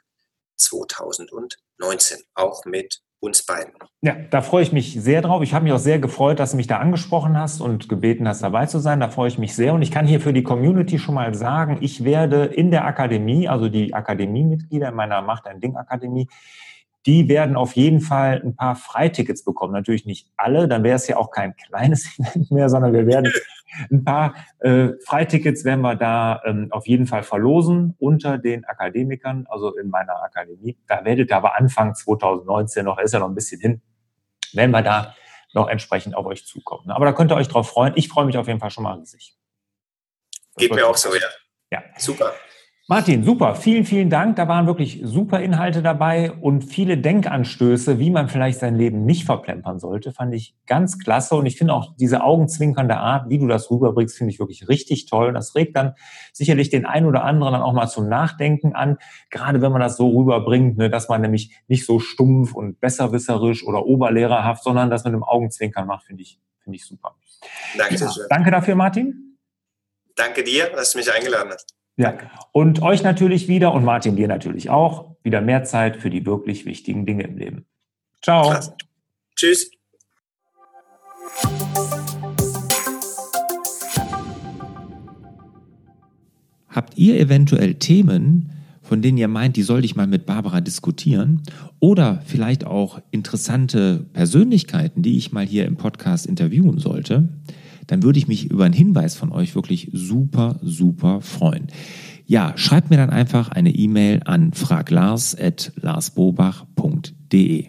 2019, auch mit uns beiden. Ja, da freue ich mich sehr drauf. Ich habe mich auch sehr gefreut, dass du mich da angesprochen hast und gebeten hast, dabei zu sein. Da freue ich mich sehr. Und ich kann hier für die Community schon mal sagen, ich werde in der Akademie, also die Akademiemitglieder in meiner Macht ein Ding Akademie, die werden auf jeden Fall ein paar Freitickets bekommen. Natürlich nicht alle, dann wäre es ja auch kein kleines Event mehr, sondern wir werden ein paar äh, Freitickets werden wir da ähm, auf jeden Fall verlosen unter den Akademikern, also in meiner Akademie. Da werdet ihr aber Anfang 2019 noch, ist ja noch ein bisschen hin, werden wir da noch entsprechend auf euch zukommen. Aber da könnt ihr euch drauf freuen. Ich freue mich auf jeden Fall schon mal riesig. Geht mir auch so, ja. Ja. Super. Martin, super. Vielen, vielen Dank. Da waren wirklich super Inhalte dabei und viele Denkanstöße, wie man vielleicht sein Leben nicht verplempern sollte, fand ich ganz klasse. Und ich finde auch diese augenzwinkernde Art, wie du das rüberbringst, finde ich wirklich richtig toll. Das regt dann sicherlich den einen oder anderen dann auch mal zum Nachdenken an. Gerade wenn man das so rüberbringt, ne, dass man nämlich nicht so stumpf und besserwisserisch oder oberlehrerhaft, sondern das mit dem Augenzwinkern macht, finde ich, finde ich super. Danke, ja, danke dafür, Martin. Danke dir, dass du mich eingeladen hast. Ja, und euch natürlich wieder und Martin dir natürlich auch. wieder mehr Zeit für die wirklich wichtigen Dinge im Leben. Ciao. Krass. Tschüss. Habt ihr eventuell Themen, von denen ihr meint, die sollte ich mal mit Barbara diskutieren? Oder vielleicht auch interessante Persönlichkeiten, die ich mal hier im Podcast interviewen sollte? dann würde ich mich über einen Hinweis von euch wirklich super, super freuen. Ja, schreibt mir dann einfach eine E-Mail an fraglars.larsbobach.de.